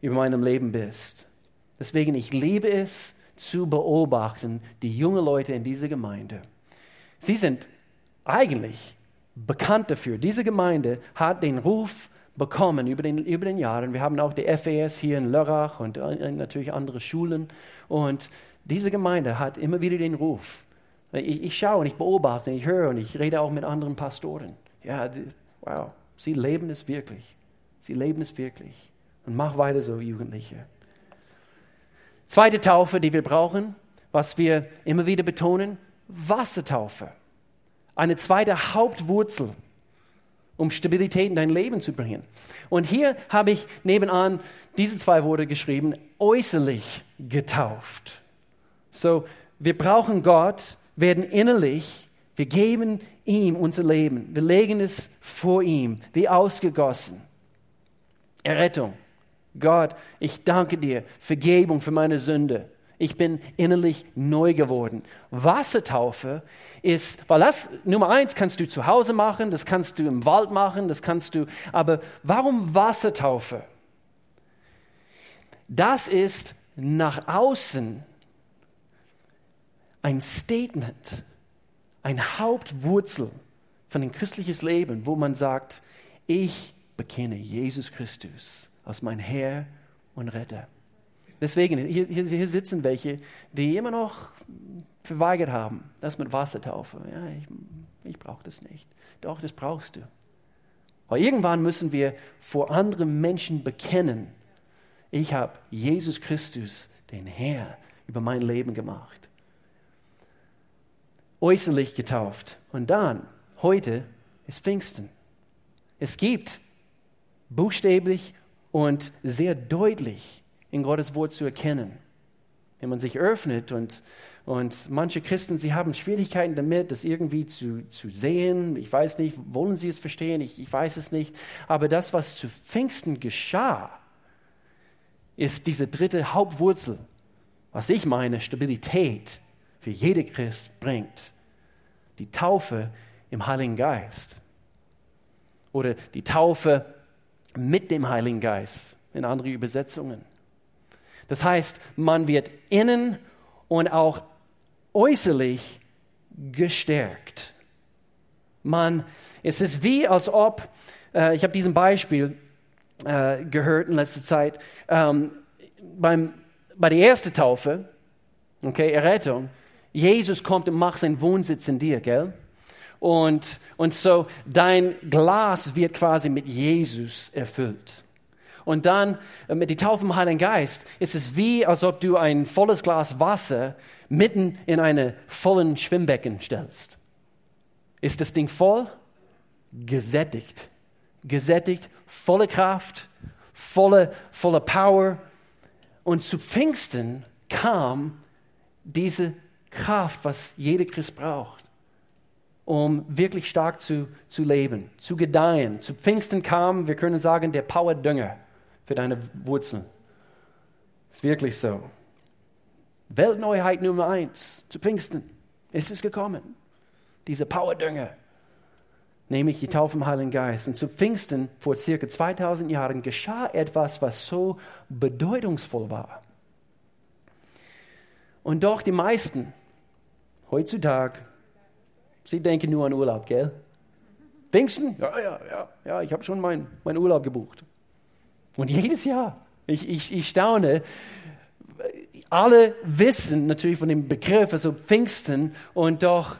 über meinem Leben bist. Deswegen, ich liebe es zu beobachten, die jungen Leute in dieser Gemeinde. Sie sind eigentlich bekannt dafür. Diese Gemeinde hat den Ruf bekommen über den, über den Jahren. Wir haben auch die FAS hier in Lörrach und äh, natürlich andere Schulen. Und diese Gemeinde hat immer wieder den Ruf. Ich, ich schaue und ich beobachte und ich höre und ich rede auch mit anderen Pastoren. Ja, wow, sie leben es wirklich. Sie leben es wirklich. Und mach weiter so, Jugendliche. Zweite Taufe, die wir brauchen, was wir immer wieder betonen, Wassertaufe eine zweite Hauptwurzel, um Stabilität in dein Leben zu bringen. Und hier habe ich nebenan diese zwei Worte geschrieben, äußerlich getauft. So, wir brauchen Gott, werden innerlich, wir geben ihm unser Leben, wir legen es vor ihm, wie ausgegossen. Errettung. Gott, ich danke dir, Vergebung für meine Sünde. Ich bin innerlich neu geworden. Wassertaufe ist, weil das Nummer eins kannst du zu Hause machen, das kannst du im Wald machen, das kannst du, aber warum Wassertaufe? Das ist nach außen ein Statement, ein Hauptwurzel von dem christlichen Leben, wo man sagt, ich bekenne Jesus Christus als mein Herr und Retter. Deswegen, hier, hier, sitzen welche, die immer noch verweigert haben, das mit Wassertaufe. Ja, ich, ich brauche das nicht. Doch, das brauchst du. Weil irgendwann müssen wir vor anderen Menschen bekennen, ich habe Jesus Christus, den Herr, über mein Leben gemacht. Äußerlich getauft. Und dann, heute ist Pfingsten. Es gibt buchstäblich und sehr deutlich in Gottes Wort zu erkennen. Wenn man sich öffnet und, und manche Christen, sie haben Schwierigkeiten damit, das irgendwie zu, zu sehen. Ich weiß nicht, wollen sie es verstehen? Ich, ich weiß es nicht. Aber das, was zu Pfingsten geschah, ist diese dritte Hauptwurzel, was ich meine, Stabilität für jede Christ bringt. Die Taufe im Heiligen Geist. Oder die Taufe mit dem Heiligen Geist in andere Übersetzungen. Das heißt, man wird innen und auch äußerlich gestärkt. Man, es ist wie, als ob, äh, ich habe diesen Beispiel äh, gehört in letzter Zeit, ähm, beim, bei der ersten Taufe, okay, Errettung, Jesus kommt und macht seinen Wohnsitz in dir, gell? Und, und so dein Glas wird quasi mit Jesus erfüllt. Und dann äh, mit der Taufe im Heiligen Geist ist es wie, als ob du ein volles Glas Wasser mitten in einen vollen Schwimmbecken stellst. Ist das Ding voll? Gesättigt. Gesättigt, volle Kraft, volle, volle Power. Und zu Pfingsten kam diese Kraft, was jeder Christ braucht, um wirklich stark zu, zu leben, zu gedeihen. Zu Pfingsten kam, wir können sagen, der Powerdünger für deine Wurzeln. Ist wirklich so. Weltneuheit Nummer eins zu Pfingsten. ist Es gekommen. Diese Powerdünger. Nämlich die Taufe im Heiligen Geist. Und zu Pfingsten vor circa 2000 Jahren geschah etwas, was so bedeutungsvoll war. Und doch die meisten heutzutage, sie denken nur an Urlaub, gell? Pfingsten? Ja, ja, ja, ja, ich habe schon meinen mein Urlaub gebucht. Und jedes Jahr, ich, ich, ich staune, alle wissen natürlich von dem Begriff, also Pfingsten, und doch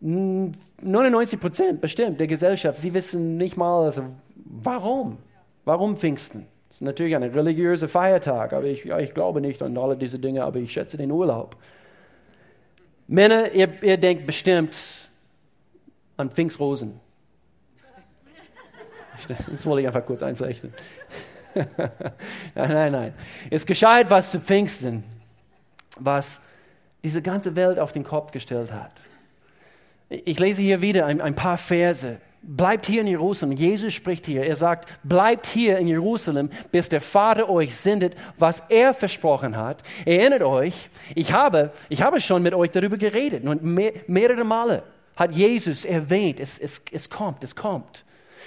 99 Prozent bestimmt der Gesellschaft, sie wissen nicht mal, also warum? Warum Pfingsten? Das ist natürlich ein religiöser Feiertag, aber ich, ja, ich glaube nicht an alle diese Dinge, aber ich schätze den Urlaub. Männer, ihr, ihr denkt bestimmt an Pfingstrosen. Das wollte ich einfach kurz einflechten. nein, nein, nein. Es geschah etwas zu Pfingsten, was diese ganze Welt auf den Kopf gestellt hat. Ich lese hier wieder ein, ein paar Verse. Bleibt hier in Jerusalem. Jesus spricht hier. Er sagt, bleibt hier in Jerusalem, bis der Vater euch sendet, was er versprochen hat. Erinnert euch, ich habe, ich habe schon mit euch darüber geredet und mehr, mehrere Male hat Jesus erwähnt, es, es, es kommt, es kommt.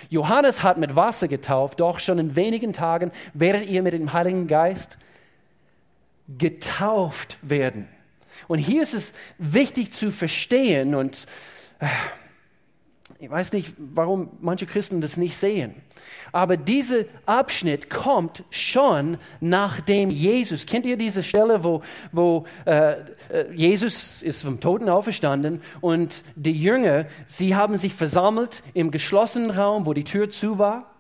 Johannes hat mit Wasser getauft, doch schon in wenigen Tagen werdet ihr mit dem Heiligen Geist getauft werden. Und hier ist es wichtig zu verstehen und äh, ich weiß nicht, warum manche Christen das nicht sehen. Aber dieser Abschnitt kommt schon nachdem Jesus, kennt ihr diese Stelle, wo, wo äh, äh Jesus ist vom Toten auferstanden und die Jünger, sie haben sich versammelt im geschlossenen Raum, wo die Tür zu war,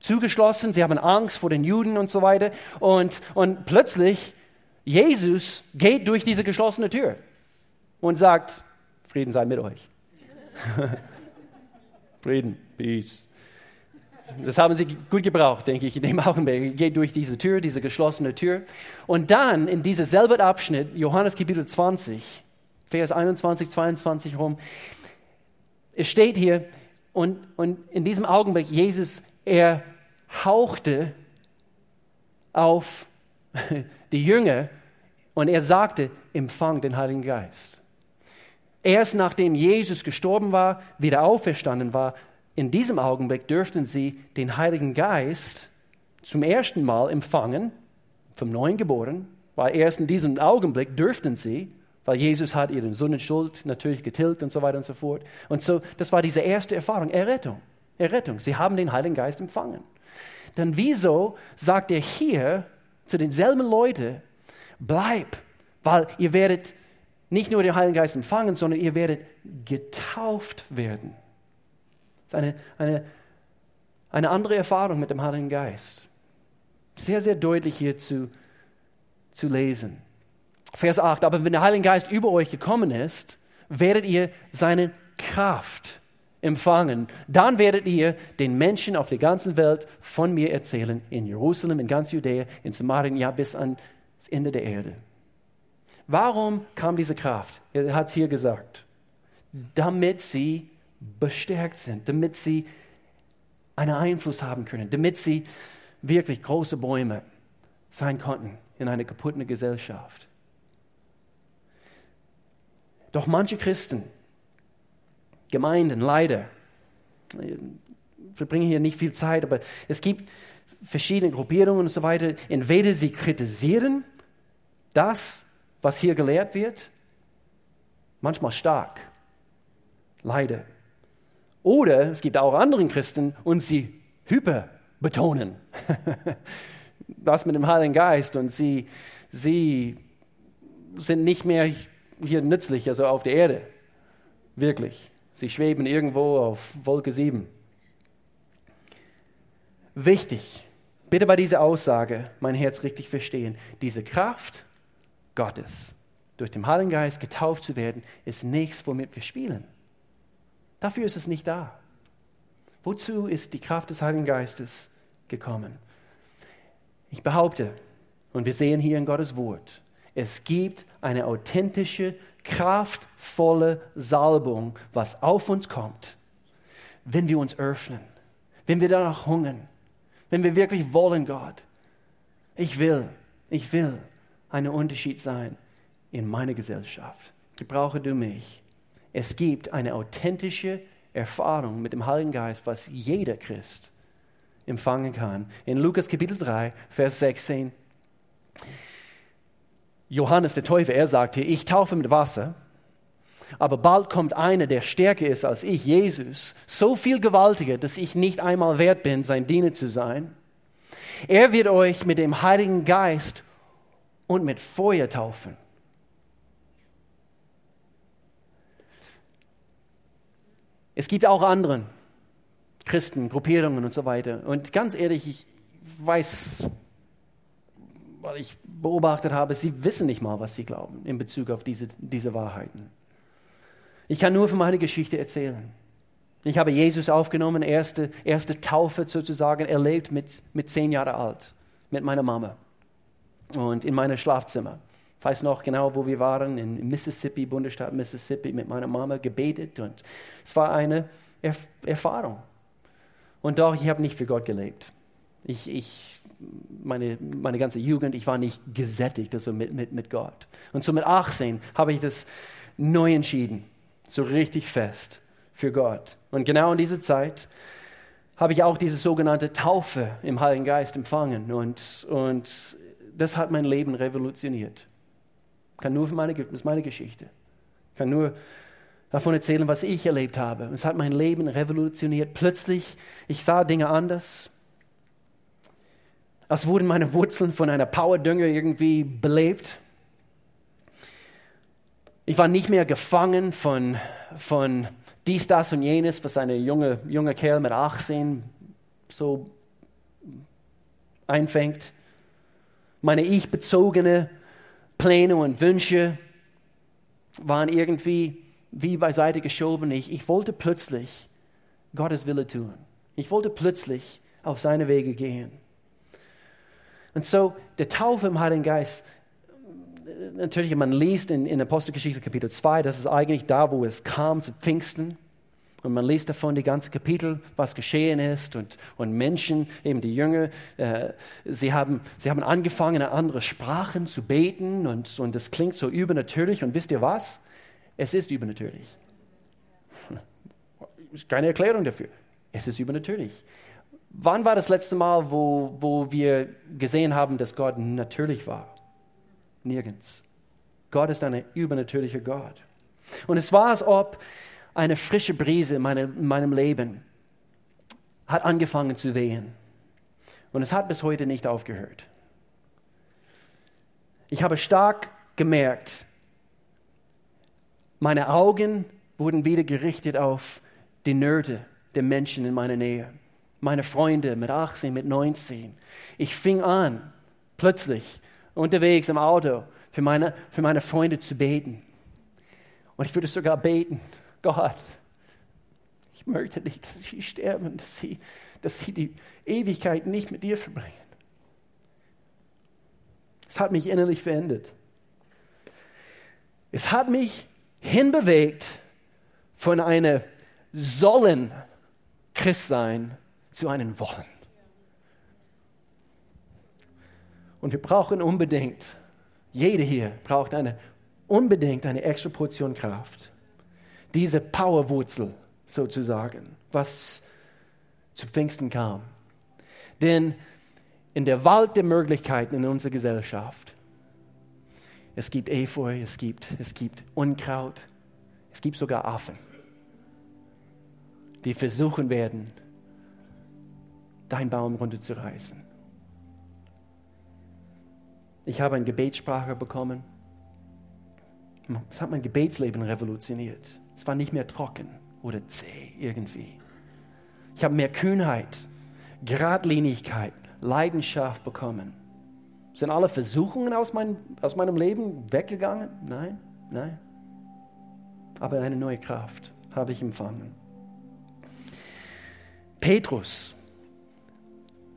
zugeschlossen, sie haben Angst vor den Juden und so weiter und, und plötzlich Jesus geht durch diese geschlossene Tür und sagt, Frieden sei mit euch. Frieden, Peace. Das haben sie gut gebraucht, denke ich, in dem Augenblick. Geht durch diese Tür, diese geschlossene Tür. Und dann in diesem selben Abschnitt, Johannes Kapitel 20, Vers 21, 22 rum, es steht hier, und, und in diesem Augenblick, Jesus, er hauchte auf die Jünger und er sagte, empfang den Heiligen Geist. Erst nachdem Jesus gestorben war, wieder auferstanden war, in diesem Augenblick dürften sie den Heiligen Geist zum ersten Mal empfangen, vom Neuen geboren, weil erst in diesem Augenblick dürften sie, weil Jesus hat ihren Sonnenschuld natürlich getilgt und so weiter und so fort. Und so, das war diese erste Erfahrung, Errettung. Errettung. Sie haben den Heiligen Geist empfangen. Dann wieso sagt er hier zu denselben Leuten, bleib, weil ihr werdet nicht nur den Heiligen Geist empfangen, sondern ihr werdet getauft werden. Das ist eine, eine, eine andere Erfahrung mit dem Heiligen Geist. Sehr, sehr deutlich hier zu, zu lesen. Vers 8, aber wenn der Heilige Geist über euch gekommen ist, werdet ihr seine Kraft empfangen. Dann werdet ihr den Menschen auf der ganzen Welt von mir erzählen, in Jerusalem, in ganz Judäa, in Samarien, ja bis ans Ende der Erde. Warum kam diese Kraft? Er hat es hier gesagt. Damit sie bestärkt sind, damit sie einen Einfluss haben können, damit sie wirklich große Bäume sein konnten in einer kaputten Gesellschaft. Doch manche Christen, Gemeinden, leider, ich verbringe hier nicht viel Zeit, aber es gibt verschiedene Gruppierungen und so weiter. Entweder sie kritisieren das, was hier gelehrt wird, manchmal stark, leider. Oder es gibt auch andere Christen und sie hyperbetonen das mit dem Heiligen Geist und sie, sie sind nicht mehr hier nützlich, also auf der Erde. Wirklich. Sie schweben irgendwo auf Wolke 7. Wichtig, bitte bei dieser Aussage mein Herz richtig verstehen. Diese Kraft Gottes, durch den Heiligen Geist getauft zu werden, ist nichts, womit wir spielen. Dafür ist es nicht da. Wozu ist die Kraft des Heiligen Geistes gekommen? Ich behaupte, und wir sehen hier in Gottes Wort, es gibt eine authentische, kraftvolle Salbung, was auf uns kommt, wenn wir uns öffnen, wenn wir danach hungern, wenn wir wirklich wollen, Gott. Ich will, ich will einen Unterschied sein in meiner Gesellschaft. Gebrauche du mich. Es gibt eine authentische Erfahrung mit dem Heiligen Geist, was jeder Christ empfangen kann. In Lukas Kapitel 3, Vers 16. Johannes der Täufer, er sagte, ich taufe mit Wasser, aber bald kommt einer, der stärker ist als ich, Jesus, so viel gewaltiger, dass ich nicht einmal wert bin, sein Diener zu sein. Er wird euch mit dem Heiligen Geist und mit Feuer taufen. Es gibt auch anderen Christen, Gruppierungen und so weiter. Und ganz ehrlich, ich weiß, weil ich beobachtet habe, sie wissen nicht mal, was sie glauben in Bezug auf diese, diese Wahrheiten. Ich kann nur von meiner Geschichte erzählen. Ich habe Jesus aufgenommen, erste, erste Taufe sozusagen erlebt mit, mit zehn Jahren alt, mit meiner Mama und in meinem Schlafzimmer. Ich weiß noch genau, wo wir waren, in Mississippi, Bundesstaat Mississippi, mit meiner Mama gebetet und es war eine Erf Erfahrung. Und doch, ich habe nicht für Gott gelebt. Ich, ich, meine, meine ganze Jugend, ich war nicht gesättigt also mit, mit, mit Gott. Und so mit 18 habe ich das neu entschieden, so richtig fest für Gott. Und genau in dieser Zeit habe ich auch diese sogenannte Taufe im Heiligen Geist empfangen. Und, und das hat mein Leben revolutioniert. Kann nur für meine, das ist meine Geschichte. Kann nur davon erzählen, was ich erlebt habe. Es hat mein Leben revolutioniert. Plötzlich, ich sah Dinge anders. Als wurden meine Wurzeln von einer Powerdünger irgendwie belebt. Ich war nicht mehr gefangen von, von dies, das und jenes, was ein junge, junger Kerl mit 18 so einfängt. Meine ich-bezogene Pläne und Wünsche waren irgendwie wie beiseite geschoben. Ich, ich wollte plötzlich Gottes Wille tun. Ich wollte plötzlich auf seine Wege gehen. Und so, der Taufe im Heiligen Geist, natürlich, man liest in, in Apostelgeschichte Kapitel 2, das ist eigentlich da, wo es kam zu Pfingsten. Und man liest davon die ganze Kapitel, was geschehen ist. Und, und Menschen, eben die Jünger, äh, sie, haben, sie haben angefangen, in andere Sprachen zu beten. Und, und das klingt so übernatürlich. Und wisst ihr was? Es ist übernatürlich. Keine Erklärung dafür. Es ist übernatürlich. Wann war das letzte Mal, wo, wo wir gesehen haben, dass Gott natürlich war? Nirgends. Gott ist ein übernatürlicher Gott. Und es war, als ob eine frische Brise in meinem, in meinem Leben hat angefangen zu wehen. Und es hat bis heute nicht aufgehört. Ich habe stark gemerkt, meine Augen wurden wieder gerichtet auf die Nöte der Menschen in meiner Nähe. Meine Freunde mit 18, mit 19. Ich fing an, plötzlich unterwegs im Auto für meine, für meine Freunde zu beten. Und ich würde sogar beten, Gott, ich möchte nicht, dass sie sterben, dass sie, dass sie die Ewigkeit nicht mit dir verbringen. Es hat mich innerlich verändert. Es hat mich hinbewegt von einem sollen Christsein zu einem wollen. Und wir brauchen unbedingt, jeder hier braucht eine unbedingt eine extra Portion Kraft. Diese Powerwurzel sozusagen, was zu Pfingsten kam. Denn in der Wald der Möglichkeiten in unserer Gesellschaft, es gibt Efeu, es gibt, es gibt Unkraut, es gibt sogar Affen, die versuchen werden, deinen Baum runterzureißen. Ich habe eine Gebetssprache bekommen. Es hat mein Gebetsleben revolutioniert. Es war nicht mehr trocken oder zäh irgendwie. Ich habe mehr Kühnheit, Gradlinigkeit, Leidenschaft bekommen. Sind alle Versuchungen aus, mein, aus meinem Leben weggegangen? Nein, nein. Aber eine neue Kraft habe ich empfangen. Petrus,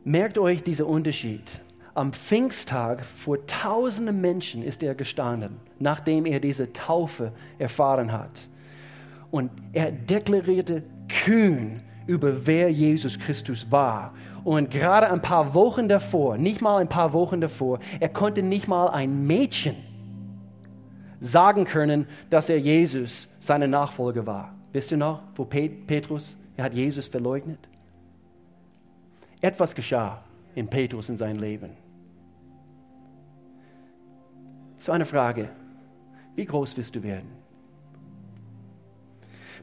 merkt euch diesen Unterschied. Am Pfingsttag vor tausenden Menschen ist er gestanden, nachdem er diese Taufe erfahren hat. Und er deklarierte kühn über wer Jesus Christus war. Und gerade ein paar Wochen davor, nicht mal ein paar Wochen davor, er konnte nicht mal ein Mädchen sagen können, dass er Jesus seine Nachfolger war. Wisst ihr noch, wo Petrus, er hat Jesus verleugnet? Etwas geschah in Petrus in seinem Leben. So eine Frage, wie groß wirst du werden?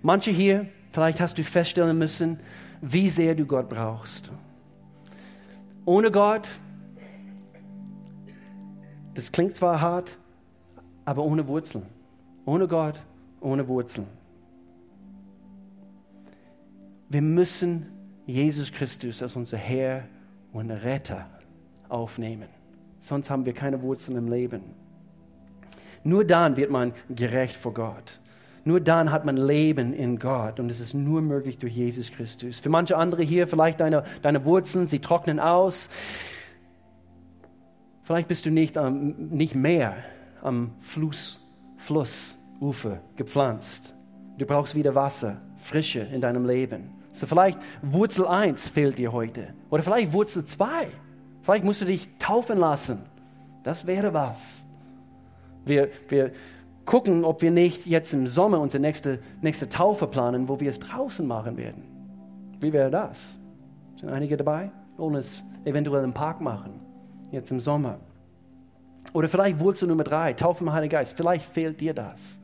Manche hier, vielleicht hast du feststellen müssen, wie sehr du Gott brauchst. Ohne Gott, das klingt zwar hart, aber ohne Wurzeln. Ohne Gott, ohne Wurzeln. Wir müssen Jesus Christus als unser Herr und Retter aufnehmen. Sonst haben wir keine Wurzeln im Leben. Nur dann wird man gerecht vor Gott. Nur dann hat man Leben in Gott und es ist nur möglich durch Jesus Christus. Für manche andere hier vielleicht deine, deine Wurzeln, sie trocknen aus. Vielleicht bist du nicht, ähm, nicht mehr am Fluss, Flussufer gepflanzt. Du brauchst wieder Wasser, Frische in deinem Leben. So vielleicht Wurzel 1 fehlt dir heute. Oder vielleicht Wurzel 2. Vielleicht musst du dich taufen lassen. Das wäre was. Wir, wir gucken, ob wir nicht jetzt im Sommer unsere nächste, nächste Taufe planen, wo wir es draußen machen werden. Wie wäre das? Sind einige dabei? Wollen es eventuell im Park machen, jetzt im Sommer. Oder vielleicht Wurzel Nummer drei, Taufe im Heiligen Geist. Vielleicht fehlt dir das.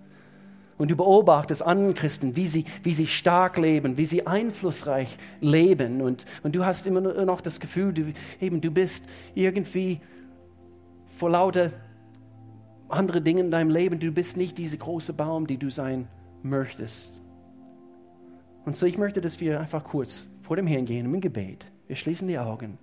Und du beobachtest anderen Christen, wie sie, wie sie stark leben, wie sie einflussreich leben. Und, und du hast immer noch das Gefühl, du, eben, du bist irgendwie vor lauter andere Dinge in deinem Leben. Du bist nicht dieser große Baum, die du sein möchtest. Und so, ich möchte, dass wir einfach kurz vor dem Herrn gehen im Gebet. Wir schließen die Augen.